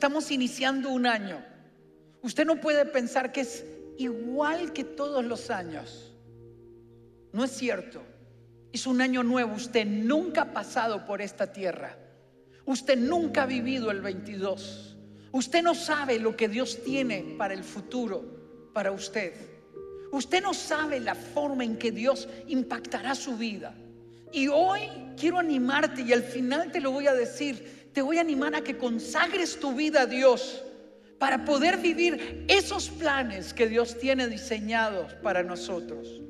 Estamos iniciando un año. Usted no puede pensar que es igual que todos los años. No es cierto. Es un año nuevo. Usted nunca ha pasado por esta tierra. Usted nunca ha vivido el 22. Usted no sabe lo que Dios tiene para el futuro, para usted. Usted no sabe la forma en que Dios impactará su vida. Y hoy quiero animarte y al final te lo voy a decir. Te voy a animar a que consagres tu vida a Dios para poder vivir esos planes que Dios tiene diseñados para nosotros.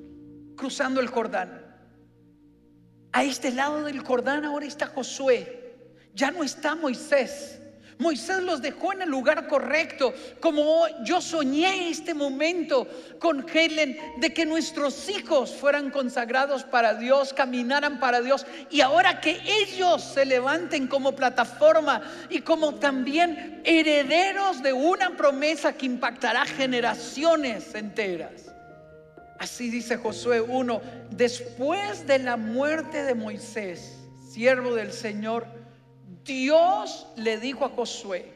Cruzando el Jordán. A este lado del Jordán ahora está Josué. Ya no está Moisés. Moisés los dejó en el lugar correcto, como yo soñé este momento con Helen de que nuestros hijos fueran consagrados para Dios, caminaran para Dios, y ahora que ellos se levanten como plataforma y como también herederos de una promesa que impactará generaciones enteras. Así dice Josué 1, después de la muerte de Moisés, siervo del Señor, Dios le dijo a Josué,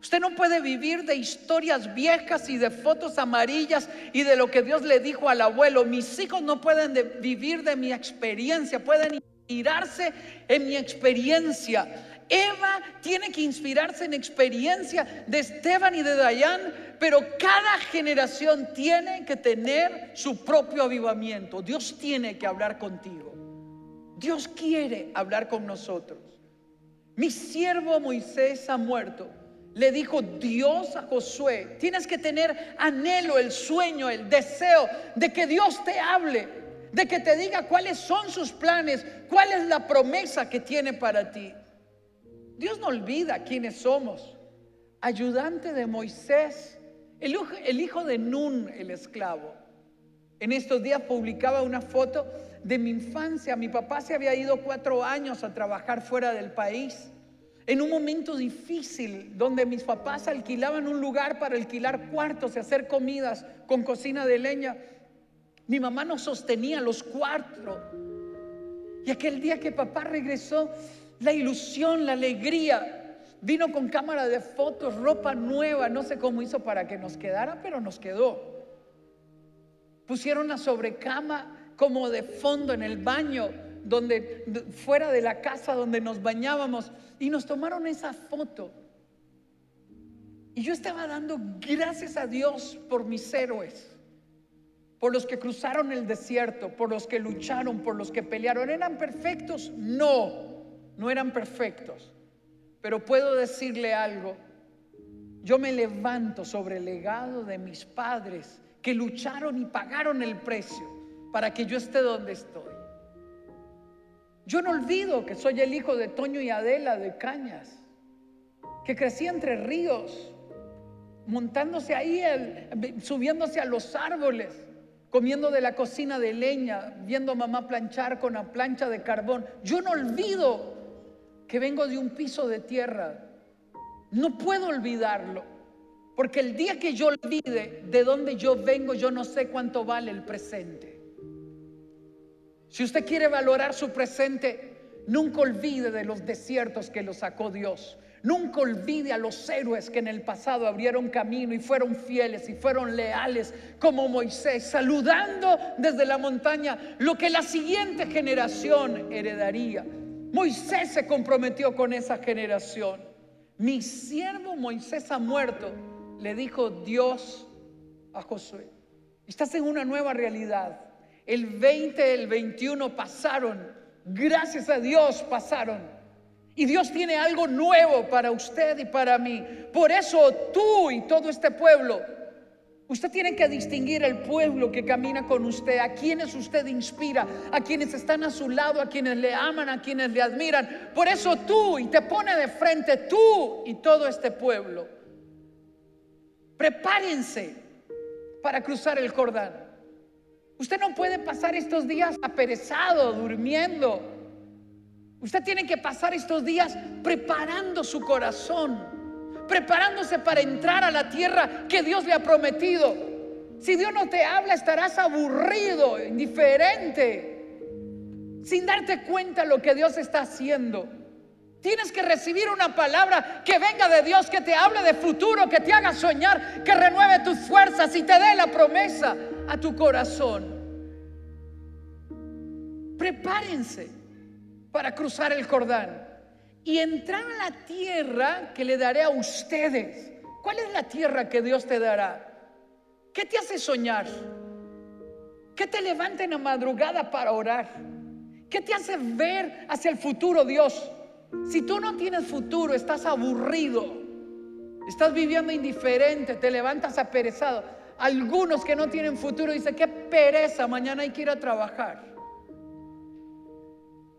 usted no puede vivir de historias viejas y de fotos amarillas y de lo que Dios le dijo al abuelo. Mis hijos no pueden vivir de mi experiencia, pueden inspirarse en mi experiencia. Eva tiene que inspirarse en experiencia de Esteban y de Dayan, pero cada generación tiene que tener su propio avivamiento. Dios tiene que hablar contigo. Dios quiere hablar con nosotros. Mi siervo Moisés ha muerto. Le dijo Dios a Josué, tienes que tener anhelo, el sueño, el deseo de que Dios te hable, de que te diga cuáles son sus planes, cuál es la promesa que tiene para ti. Dios no olvida quiénes somos. Ayudante de Moisés, el, hijo de Nun, el esclavo. En estos días publicaba una foto de mi infancia. Mi papá se había ido cuatro años a trabajar fuera del país. En un momento difícil donde mis papás alquilaban un lugar para alquilar cuartos y hacer comidas con cocina de leña. Mi mamá nos sostenía los cuatro. Y aquel día que papá regresó, la ilusión, la alegría, vino con cámara de fotos, ropa nueva, no sé cómo hizo para que nos quedara, pero nos quedó. Pusieron la sobrecama como de fondo en el baño, donde fuera de la casa donde nos bañábamos y nos tomaron esa foto. Y yo estaba dando gracias a Dios por mis héroes, por los que cruzaron el desierto, por los que lucharon, por los que pelearon. ¿Eran perfectos? No, no eran perfectos. Pero puedo decirle algo. Yo me levanto sobre el legado de mis padres que lucharon y pagaron el precio para que yo esté donde estoy. Yo no olvido que soy el hijo de Toño y Adela de Cañas, que crecí entre ríos, montándose ahí, subiéndose a los árboles, comiendo de la cocina de leña, viendo a mamá planchar con la plancha de carbón. Yo no olvido que vengo de un piso de tierra. No puedo olvidarlo, porque el día que yo olvide de dónde yo vengo, yo no sé cuánto vale el presente. Si usted quiere valorar su presente, nunca olvide de los desiertos que lo sacó Dios. Nunca olvide a los héroes que en el pasado abrieron camino y fueron fieles y fueron leales como Moisés, saludando desde la montaña lo que la siguiente generación heredaría. Moisés se comprometió con esa generación. Mi siervo Moisés ha muerto, le dijo Dios a Josué. Estás en una nueva realidad. El 20, el 21 pasaron. Gracias a Dios pasaron. Y Dios tiene algo nuevo para usted y para mí. Por eso tú y todo este pueblo, usted tiene que distinguir el pueblo que camina con usted, a quienes usted inspira, a quienes están a su lado, a quienes le aman, a quienes le admiran. Por eso tú y te pone de frente tú y todo este pueblo. Prepárense para cruzar el Jordán. Usted no puede pasar estos días aperezado, durmiendo. Usted tiene que pasar estos días preparando su corazón, preparándose para entrar a la tierra que Dios le ha prometido. Si Dios no te habla, estarás aburrido, indiferente, sin darte cuenta lo que Dios está haciendo. Tienes que recibir una palabra que venga de Dios, que te hable de futuro, que te haga soñar, que renueve tus fuerzas y te dé la promesa a tu corazón. Prepárense para cruzar el Jordán y entrar a la tierra que le daré a ustedes. ¿Cuál es la tierra que Dios te dará? ¿Qué te hace soñar? ¿Qué te levanta en la madrugada para orar? ¿Qué te hace ver hacia el futuro, Dios? Si tú no tienes futuro, estás aburrido, estás viviendo indiferente, te levantas aperezado. Algunos que no tienen futuro dicen, qué pereza, mañana hay que ir a trabajar.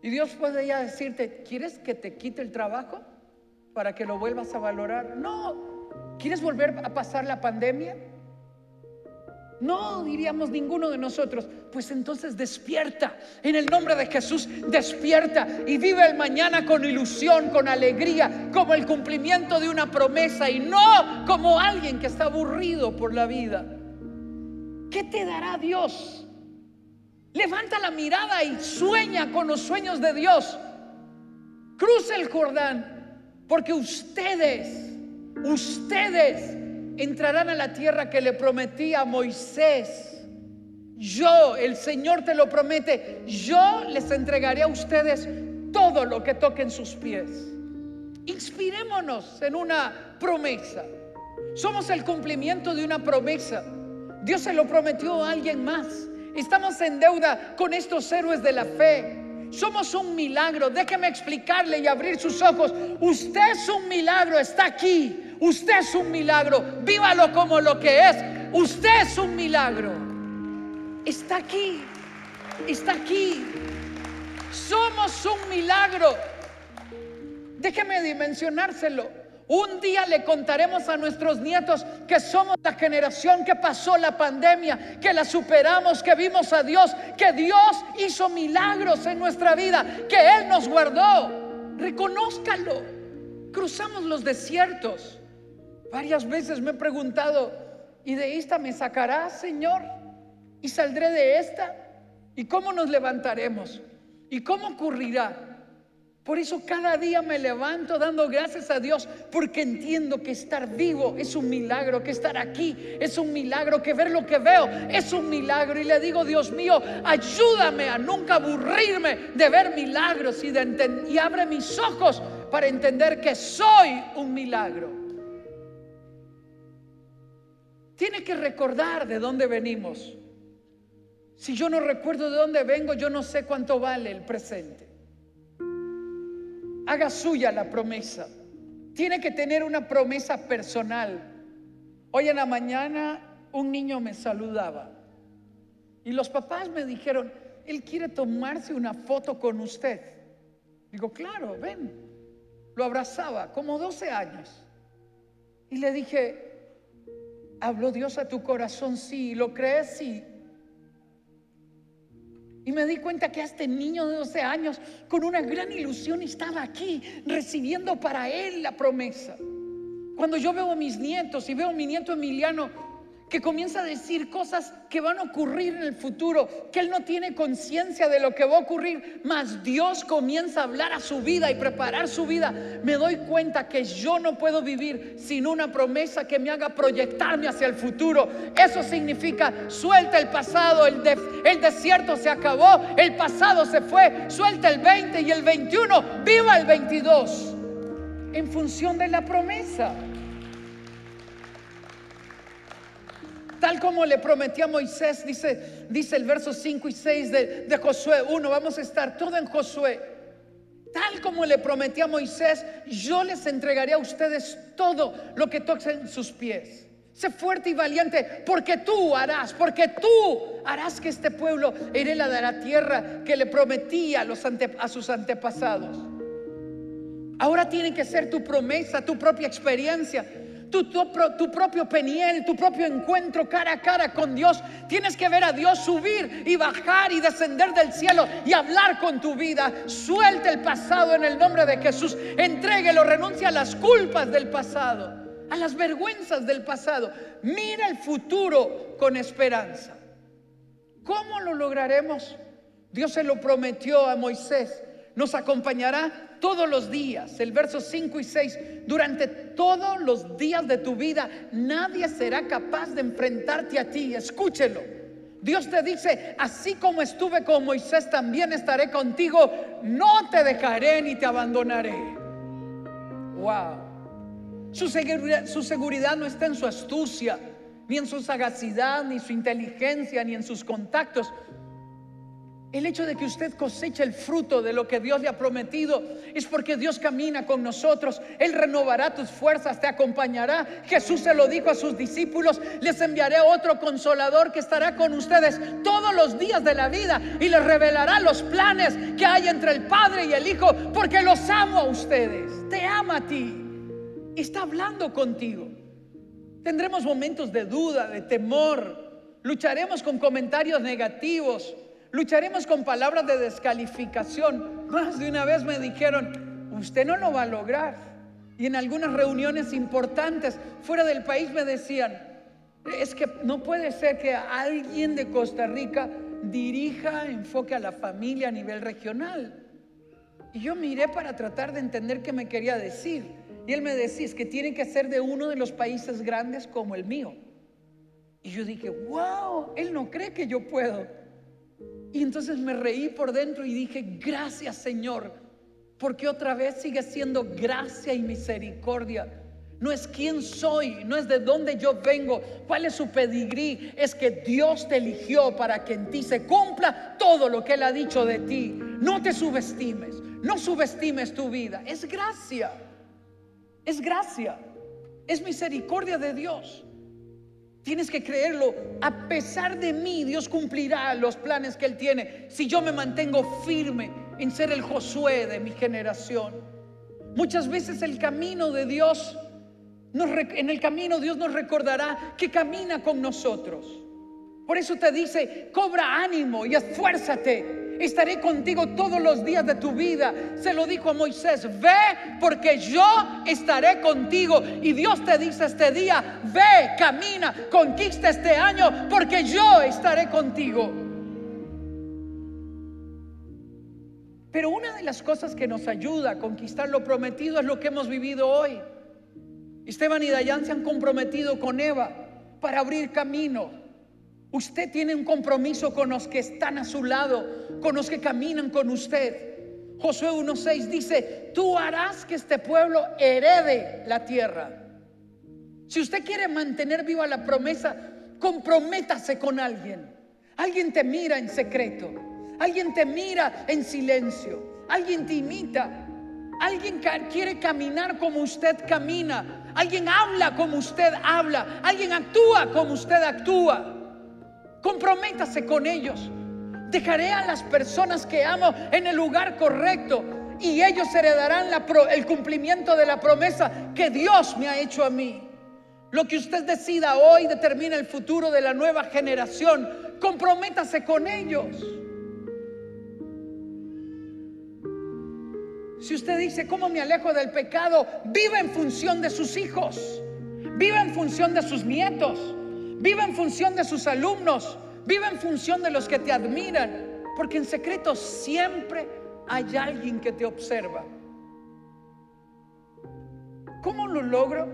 Y Dios puede ya decirte, ¿quieres que te quite el trabajo para que lo vuelvas a valorar? No. ¿Quieres volver a pasar la pandemia? No, diríamos ninguno de nosotros. Pues entonces despierta. En el nombre de Jesús, despierta y vive el mañana con ilusión, con alegría, como el cumplimiento de una promesa y no como alguien que está aburrido por la vida. ¿Qué te dará Dios? Levanta la mirada y sueña con los sueños de Dios. Cruza el Jordán, porque ustedes, ustedes entrarán a la tierra que le prometí a Moisés. Yo, el Señor te lo promete, yo les entregaré a ustedes todo lo que toquen sus pies. Inspirémonos en una promesa. Somos el cumplimiento de una promesa. Dios se lo prometió a alguien más. Estamos en deuda con estos héroes de la fe. Somos un milagro. Déjeme explicarle y abrir sus ojos. Usted es un milagro, está aquí. Usted es un milagro. Vívalo como lo que es. Usted es un milagro. Está aquí. Está aquí. Somos un milagro. Déjeme dimensionárselo. Un día le contaremos a nuestros nietos que somos la generación que pasó la pandemia, que la superamos, que vimos a Dios, que Dios hizo milagros en nuestra vida, que Él nos guardó. Reconózcalo. Cruzamos los desiertos. Varias veces me he preguntado, ¿y de esta me sacarás, Señor? ¿Y saldré de esta? ¿Y cómo nos levantaremos? ¿Y cómo ocurrirá? Por eso cada día me levanto dando gracias a Dios porque entiendo que estar vivo es un milagro, que estar aquí es un milagro, que ver lo que veo es un milagro. Y le digo, Dios mío, ayúdame a nunca aburrirme de ver milagros y, de y abre mis ojos para entender que soy un milagro. Tiene que recordar de dónde venimos. Si yo no recuerdo de dónde vengo, yo no sé cuánto vale el presente. Haga suya la promesa. Tiene que tener una promesa personal. Hoy en la mañana un niño me saludaba y los papás me dijeron, él quiere tomarse una foto con usted. Digo, claro, ven. Lo abrazaba, como 12 años. Y le dije, ¿Habló Dios a tu corazón? Sí. ¿Lo crees? Sí. Y me di cuenta que este niño de 12 años, con una gran ilusión, estaba aquí recibiendo para él la promesa. Cuando yo veo a mis nietos y veo a mi nieto Emiliano que comienza a decir cosas que van a ocurrir en el futuro, que él no tiene conciencia de lo que va a ocurrir, mas Dios comienza a hablar a su vida y preparar su vida, me doy cuenta que yo no puedo vivir sin una promesa que me haga proyectarme hacia el futuro. Eso significa, suelta el pasado, el, el desierto se acabó, el pasado se fue, suelta el 20 y el 21, viva el 22, en función de la promesa. Tal como le prometí a Moisés, dice, dice el verso 5 y 6 de, Josué 1, vamos a estar todo en Josué. Tal como le prometí a Moisés, yo les entregaré a ustedes todo lo que toquen sus pies. Sé fuerte y valiente, porque tú harás, porque tú harás que este pueblo hereda de la tierra que le prometí a, los a sus antepasados. Ahora tiene que ser tu promesa, tu propia experiencia tu, propio peniel, tu propio encuentro cara a cara con Dios. Tienes que ver a Dios subir y bajar y descender del cielo y hablar con tu vida. Suelta el pasado en el nombre de Jesús. Entréguelo, renuncia a las culpas del pasado, a las vergüenzas del pasado. Mira el futuro con esperanza. ¿Cómo lo lograremos? Dios se lo prometió a Moisés. Nos acompañará todos los días. El verso 5 y 6, durante todos los días de tu vida, nadie será capaz de enfrentarte a ti. Escúchelo. Dios te dice, así como estuve con Moisés, también estaré contigo. No te dejaré ni te abandonaré. Wow. Su seguridad, su seguridad no está en su astucia, ni en su sagacidad, ni su inteligencia, ni en sus contactos. El hecho de que usted coseche el fruto de lo que Dios le ha prometido es porque Dios camina con nosotros. Él renovará tus fuerzas, te acompañará. Jesús se lo dijo a sus discípulos, les enviaré otro consolador que estará con ustedes todos los días de la vida y les revelará los planes que hay entre el Padre y el Hijo, porque los amo a ustedes. Te ama a ti. Está hablando contigo. Tendremos momentos de duda, de temor. Lucharemos con comentarios negativos Lucharemos con palabras de descalificación. Más de una vez me dijeron, usted no lo va a lograr. Y en algunas reuniones importantes fuera del país me decían, es que no puede ser que alguien de Costa Rica dirija enfoque a la familia a nivel regional. Y yo miré para tratar de entender qué me quería decir. Y él me decía, es que tiene que ser de uno de los países grandes como el mío. Y yo dije, wow, él no cree que yo puedo. Y entonces me reí por dentro y dije, gracias Señor, porque otra vez sigue siendo gracia y misericordia. No es quién soy, no es de dónde yo vengo, cuál es su pedigrí, es que Dios te eligió para que en ti se cumpla todo lo que Él ha dicho de ti. No te subestimes, no subestimes tu vida, es gracia, es gracia, es misericordia de Dios. Tienes que creerlo. A pesar de mí, Dios cumplirá los planes que Él tiene si yo me mantengo firme en ser el Josué de mi generación. Muchas veces el camino de Dios, en el camino Dios nos recordará que camina con nosotros. Por eso te dice, cobra ánimo y esfuérzate estaré contigo todos los días de tu vida. Se lo dijo a Moisés, ve porque yo estaré contigo. Y Dios te dice este día, ve, camina, conquista este año porque yo estaré contigo. Pero una de las cosas que nos ayuda a conquistar lo prometido es lo que hemos vivido hoy. Esteban y Dayan se han comprometido con Eva para abrir camino Usted tiene un compromiso con los que están a su lado, con los que caminan con usted. Josué 1.6 dice, tú harás que este pueblo herede la tierra. Si usted quiere mantener viva la promesa, comprométase con alguien. Alguien te mira en secreto, alguien te mira en silencio, alguien te imita, alguien quiere caminar como usted camina, alguien habla como usted habla, alguien actúa como usted actúa. Comprométase con ellos. Dejaré a las personas que amo en el lugar correcto y ellos heredarán el cumplimiento de la promesa que Dios me ha hecho a mí. Lo que usted decida hoy determina el futuro de la nueva generación. Comprométase con ellos. Si usted dice, ¿cómo me alejo del pecado? Viva en función de sus hijos. Viva en función de sus nietos. Viva en función de sus alumnos. Viva en función de los que te admiran. Porque en secreto siempre hay alguien que te observa. ¿Cómo lo logro?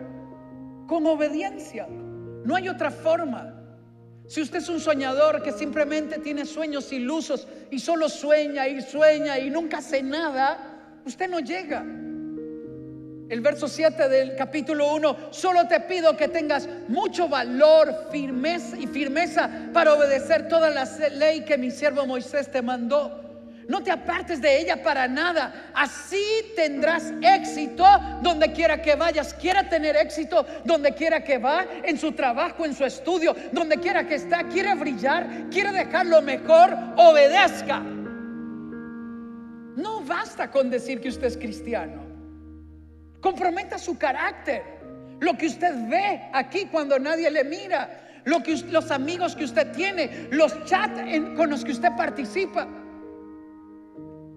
Con obediencia. No hay otra forma. Si usted es un soñador que simplemente tiene sueños ilusos y solo sueña y sueña y nunca hace nada, usted no llega. El verso 7 del capítulo 1, solo te pido que tengas mucho valor, firmeza y firmeza para obedecer toda la ley que mi siervo Moisés te mandó. No te apartes de ella para nada. Así tendrás éxito donde quiera que vayas. Quiera tener éxito donde quiera que va, en su trabajo, en su estudio, donde quiera que está. Quiere brillar, quiere dejar lo mejor, obedezca. No basta con decir que usted es cristiano. Comprometa su carácter. Lo que usted ve aquí cuando nadie le mira. Lo que, los amigos que usted tiene. Los chats con los que usted participa.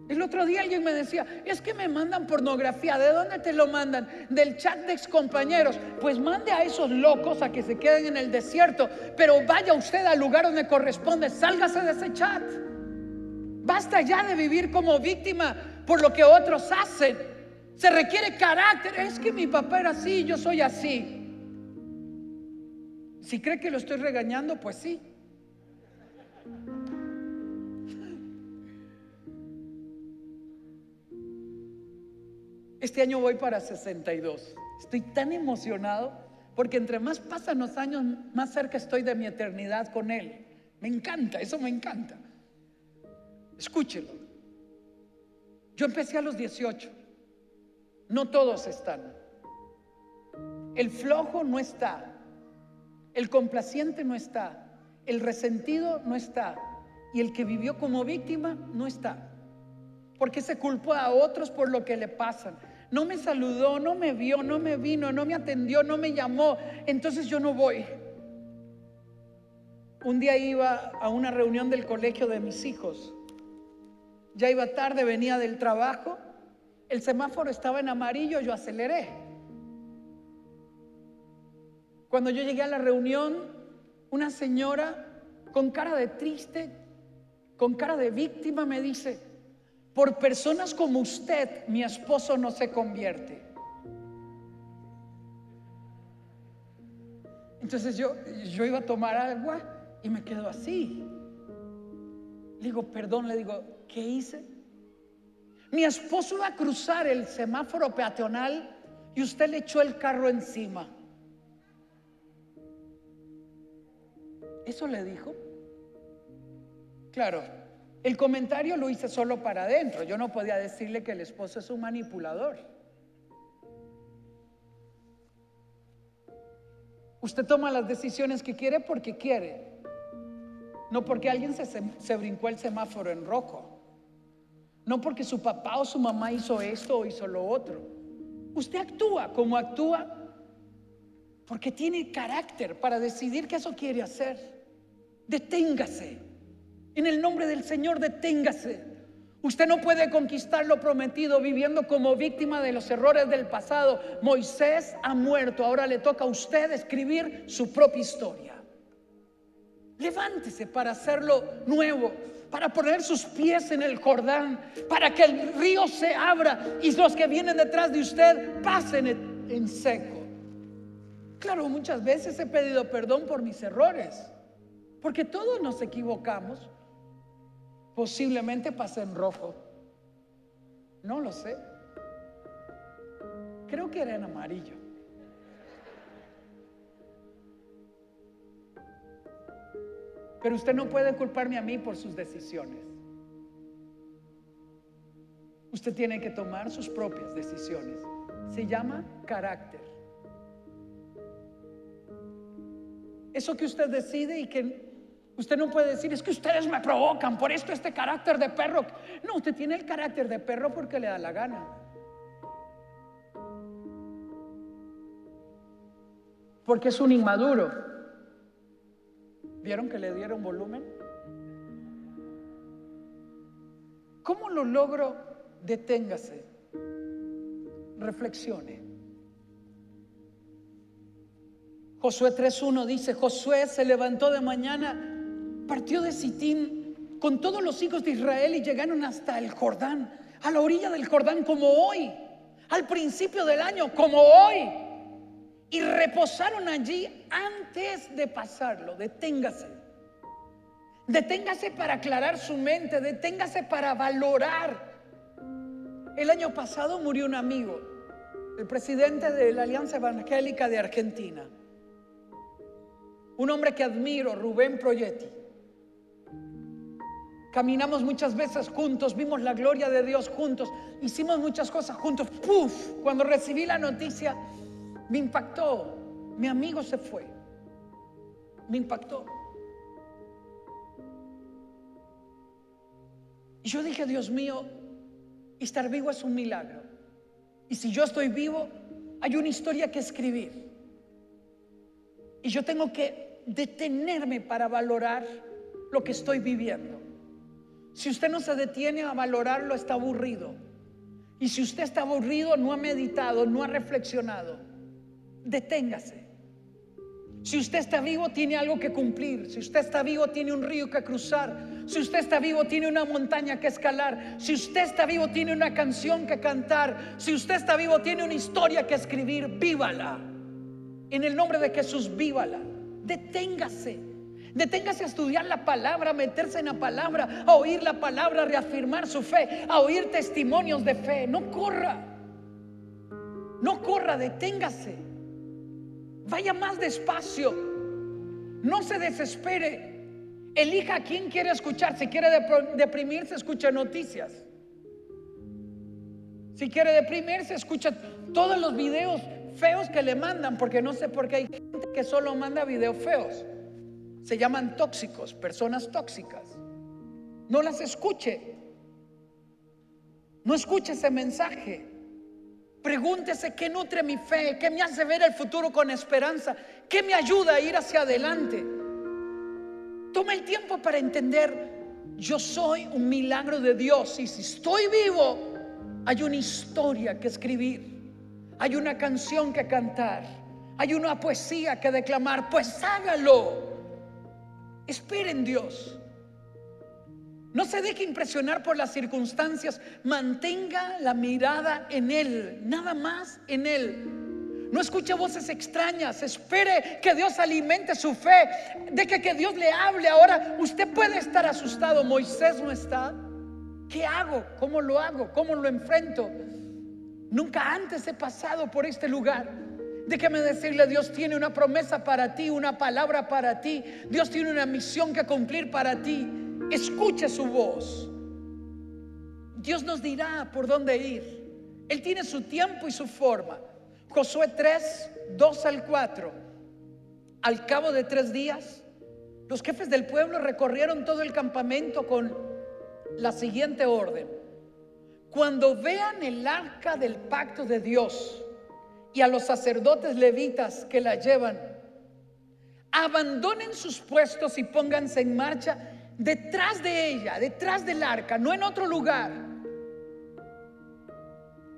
El otro día alguien me decía, es que me mandan pornografía. ¿De dónde te lo mandan? Del chat de excompañeros. Pues mande a esos locos a que se queden en el desierto. Pero vaya usted al lugar donde corresponde. Sálgase de ese chat. Basta ya de vivir como víctima por lo que otros hacen. Se requiere carácter. Es que mi papá era así, yo soy así. Si cree que lo estoy regañando, pues sí. Este año voy para 62. Estoy tan emocionado porque entre más pasan los años, más cerca estoy de mi eternidad con Él. Me encanta, eso me encanta. Escúchelo. Yo empecé a los 18. No todos están. El flojo no está. El complaciente no está. El resentido no está. Y el que vivió como víctima no está. Porque se culpó a otros por lo que le pasan. No me saludó, no me vio, no me vino, no me atendió, no me llamó. Entonces yo no voy. Un día iba a una reunión del colegio de mis hijos. Ya iba tarde, venía del trabajo. El semáforo estaba en amarillo, yo aceleré. Cuando yo llegué a la reunión, una señora con cara de triste, con cara de víctima, me dice, por personas como usted, mi esposo no se convierte. Entonces yo, yo iba a tomar agua y me quedo así. Le digo, perdón, le digo, ¿qué hice? Mi esposo iba a cruzar el semáforo peatonal y usted le echó el carro encima. ¿Eso le dijo? Claro, el comentario lo hice solo para adentro. Yo no podía decirle que el esposo es un manipulador. Usted toma las decisiones que quiere porque quiere, no porque alguien se, se, brincó el semáforo en rojo, no porque su papá o su mamá hizo esto o hizo lo otro. Usted actúa como actúa porque tiene carácter para decidir que eso quiere hacer. Deténgase. En el nombre del Señor, deténgase. Usted no puede conquistar lo prometido viviendo como víctima de los errores del pasado. Moisés ha muerto, ahora le toca a usted escribir su propia historia. Levántese para hacerlo nuevo, para poner sus pies en el Jordán, para que el río se abra y los que vienen detrás de usted pasen en seco. Claro, muchas veces he pedido perdón por mis errores, porque todos nos equivocamos posiblemente pase en rojo. No lo sé. Creo que era en amarillo. Pero usted no puede culparme a mí por sus decisiones. Usted tiene que tomar sus propias decisiones. Se llama carácter. Eso que usted decide y que Usted no puede decir, es que ustedes me provocan, por esto este carácter de perro. No, usted tiene el carácter de perro porque le da la gana. Porque es un inmaduro. ¿Vieron que le dieron volumen? ¿Cómo lo logro? Deténgase. Reflexione. Josué 3.1 dice, Josué se levantó de mañana partió de Sitín con todos los hijos de Israel y llegaron hasta el Jordán, a la orilla del Jordán como hoy, al principio del año como hoy, y reposaron allí antes de pasarlo. Deténgase. Deténgase para aclarar su mente, deténgase para valorar. El año pasado murió un amigo, el presidente de la Alianza Evangélica de Argentina, un hombre que admiro, Rubén Proyetti. Caminamos muchas veces juntos, vimos la gloria de Dios juntos, hicimos muchas cosas juntos. ¡Puf! Cuando recibí la noticia, me impactó. Mi amigo se fue. Me impactó. Y yo dije, Dios mío, estar vivo es un milagro. Y si yo estoy vivo, hay una historia que escribir. Y yo tengo que detenerme para valorar lo que estoy viviendo. Si usted no se detiene a valorarlo, está aburrido. Y si usted está aburrido, no ha meditado, no ha reflexionado, deténgase. Si usted está vivo, tiene algo que cumplir. Si usted está vivo, tiene un río que cruzar. Si usted está vivo, tiene una montaña que escalar. Si usted está vivo, tiene una canción que cantar. Si usted está vivo, tiene una historia que escribir. Vívala. En el nombre de Jesús, vívala. Deténgase. Deténgase a estudiar la palabra, a meterse en la palabra, a oír la palabra, a reafirmar su fe, a oír testimonios de fe. No corra. No corra, deténgase. Vaya más despacio. No se desespere. Elija a quién quiere escuchar. Si quiere deprimirse, escucha noticias. Si quiere deprimirse, escucha todos los videos feos que le mandan, porque no sé por qué hay gente que solo manda videos feos. Se llaman tóxicos, personas tóxicas. No las escuche. No escuche ese mensaje. Pregúntese qué nutre mi fe, qué me hace ver el futuro con esperanza, qué me ayuda a ir hacia adelante. Toma el tiempo para entender, yo soy un milagro de Dios y si estoy vivo, hay una historia que escribir, hay una canción que cantar, hay una poesía que declamar, pues hágalo. Esperen Dios. No se deje impresionar por las circunstancias. Mantenga la mirada en Él, nada más en Él. No escuche voces extrañas. Espere que Dios alimente su fe. Deje que Dios le hable. Ahora usted puede estar asustado. Moisés no está. ¿Qué hago? ¿Cómo lo hago? ¿Cómo lo enfrento? Nunca antes he pasado por este lugar. Déjeme decirle, Dios tiene una promesa para ti, una palabra para ti. Dios tiene una misión que cumplir para ti. Escuche su voz. Dios nos dirá por dónde ir. Él tiene su tiempo y su forma. Josué 3, 2 al 4. Al cabo de tres días, los jefes del pueblo recorrieron todo el campamento con la siguiente orden. Cuando vean el arca del pacto de Dios y a los sacerdotes levitas que la llevan, abandonen sus puestos y pónganse en marcha detrás de ella, detrás del arca, no en otro lugar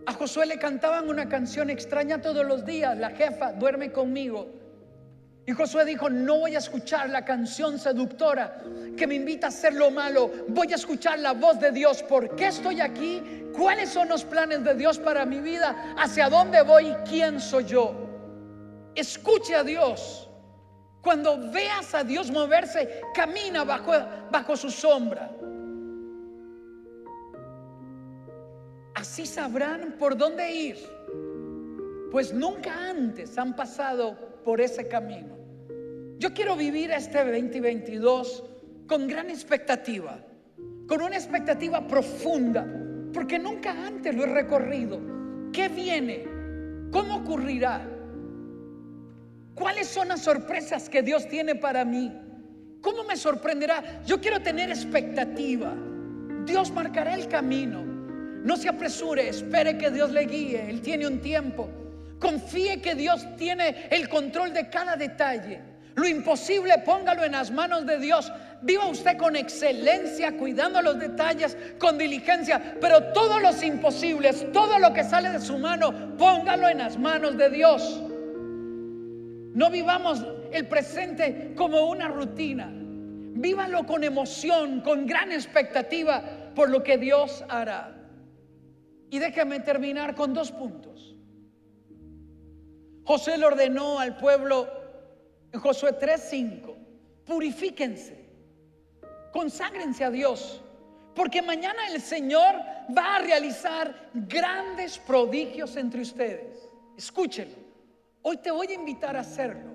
a Josué le cantaban una canción extraña todos los días, la jefa, duerme conmigo. Y Josué dijo, no voy a escuchar la canción seductora que me invita a hacer lo malo, voy a escuchar la voz de Dios. ¿Por qué estoy aquí? ¿Cuáles son los planes de Dios para mi vida? ¿Hacia dónde voy? ¿Quién soy yo? Escuche a Dios. Cuando veas a Dios moverse, camina bajo, bajo su sombra. Así sabrán por dónde ir, pues nunca antes han pasado por ese camino. Yo quiero vivir este 2022 con gran expectativa, con una expectativa profunda, porque nunca antes lo he recorrido. ¿Qué viene? ¿Cómo ocurrirá? ¿Cuáles son las sorpresas que Dios tiene para mí? ¿Cómo me sorprenderá? Yo quiero tener expectativa. Dios marcará el camino. No se apresure, espere que Dios le guíe. Él tiene un tiempo. Confíe que Dios tiene el control de cada detalle. Lo imposible, póngalo en las manos de Dios. Viva usted con excelencia, cuidando los detalles, con diligencia. Pero todos los imposibles, todo lo que sale de su mano, póngalo en las manos de Dios. No vivamos el presente como una rutina. Vívalo con emoción, con gran expectativa por lo que Dios hará. Y déjame terminar con dos puntos. José le ordenó al pueblo en Josué 3:5, purifíquense, conságrense a Dios, porque mañana el Señor va a realizar grandes prodigios entre ustedes. Escúchenlo, hoy te voy a invitar a hacerlo.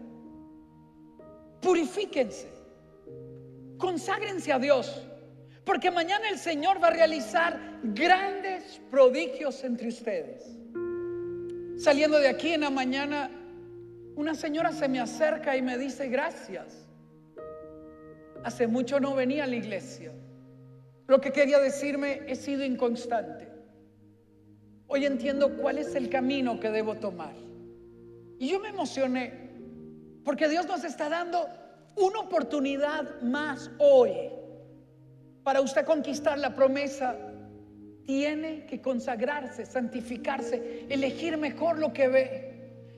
Purifíquense, conságrense a Dios. Porque mañana el Señor va a realizar grandes prodigios entre ustedes. Saliendo de aquí en la mañana, una señora se me acerca y me dice, gracias. Hace mucho no venía a la iglesia. Lo que quería decirme, he sido inconstante. Hoy entiendo cuál es el camino que debo tomar. Y yo me emocioné, porque Dios nos está dando una oportunidad más hoy para usted conquistar la promesa, tiene que consagrarse, santificarse, elegir mejor lo que ve.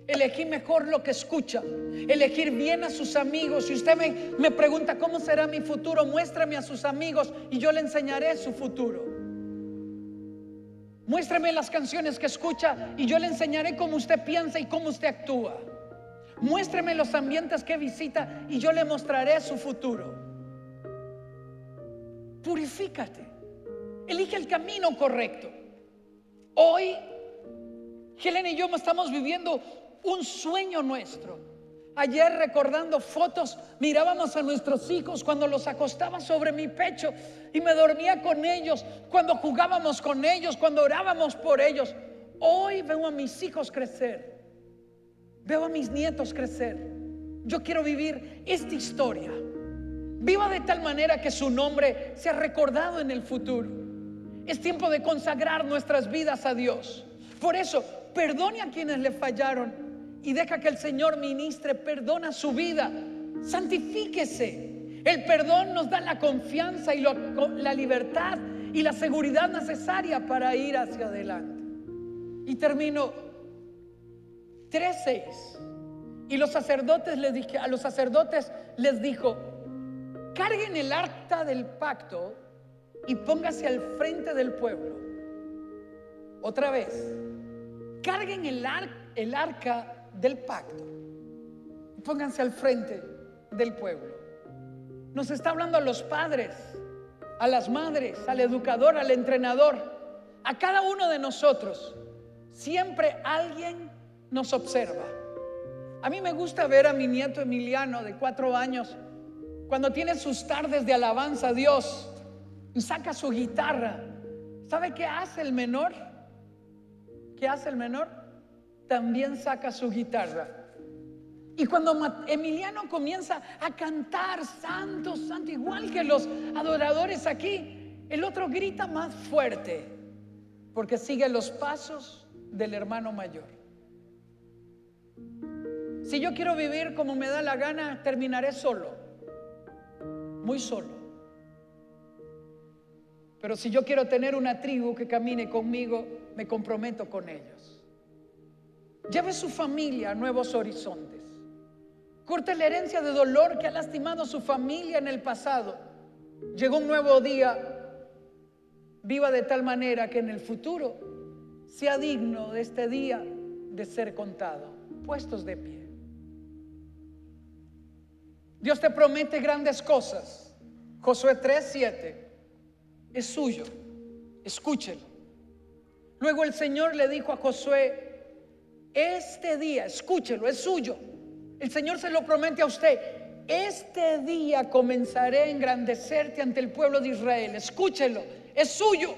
Elegí mejor lo que escucha, elegir bien a sus amigos. Si usted me, me pregunta cómo será mi futuro, muéstrame a sus amigos y yo le enseñaré su futuro. Muéstrame las canciones que escucha y yo le enseñaré cómo usted piensa y cómo usted actúa. Muéstrame los ambientes que visita y yo le mostraré su futuro. Purifícate. Elige el camino correcto. Hoy, Helen y yo estamos viviendo un sueño nuestro. Ayer recordando fotos, mirábamos a nuestros hijos cuando los acostaba sobre mi pecho y me dormía con ellos, cuando jugábamos con ellos, cuando orábamos por ellos. Hoy veo a mis hijos crecer, veo a mis nietos crecer. Yo quiero vivir esta historia. Viva de tal manera que su nombre sea recordado en el futuro. Es tiempo de consagrar nuestras vidas a Dios. Por eso, perdone a quienes le fallaron y deja que el Señor ministre, perdona su vida, santifíquese. El perdón nos da la confianza y la libertad y la seguridad necesaria para ir hacia adelante. Y termino 3.6. Y los sacerdotes les dije, a los sacerdotes les dijo, carguen el acta del pacto y póngase al frente del pueblo. Otra vez, carguen el, el arca del pacto. Pónganse al frente del pueblo. Nos está hablando a los padres, a las madres, al educador, al entrenador, a cada uno de nosotros. Siempre alguien nos observa. A mí me gusta ver a mi nieto Emiliano de cuatro años cuando tiene sus tardes de alabanza a Dios y saca su guitarra. ¿Sabe qué hace el menor? ¿Qué hace el menor? También saca su guitarra. Y cuando Emiliano comienza a cantar, santo, santo, igual que los adoradores aquí, el otro grita más fuerte, porque sigue los pasos del hermano mayor. Si yo quiero vivir como me da la gana, terminaré solo, muy solo. Pero si yo quiero tener una tribu que camine conmigo, me comprometo con ellos. Lleve su familia a nuevos horizontes. Corte la herencia de dolor que ha lastimado a su familia en el pasado. Llegó un nuevo día. Viva de tal manera que en el futuro sea digno de este día de ser contado. Puestos de pie. Dios te promete grandes cosas. Josué 3:7 es suyo. Escúchelo. Luego el Señor le dijo a Josué, este día, escúchelo, es suyo. El Señor se lo promete a usted. Este día comenzaré a engrandecerte ante el pueblo de Israel. Escúchelo, es suyo.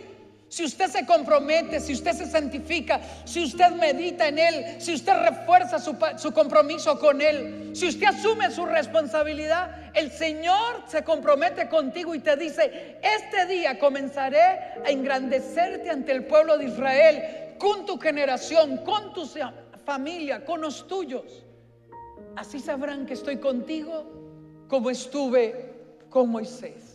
Si usted se compromete, si usted se santifica, si usted medita en Él, si usted refuerza su, compromiso con Él, si usted asume su responsabilidad, el Señor se compromete contigo y te dice, este día comenzaré a engrandecerte ante el pueblo de Israel, con tu generación, con tu familia, con los tuyos. Así sabrán que estoy contigo como estuve con Moisés.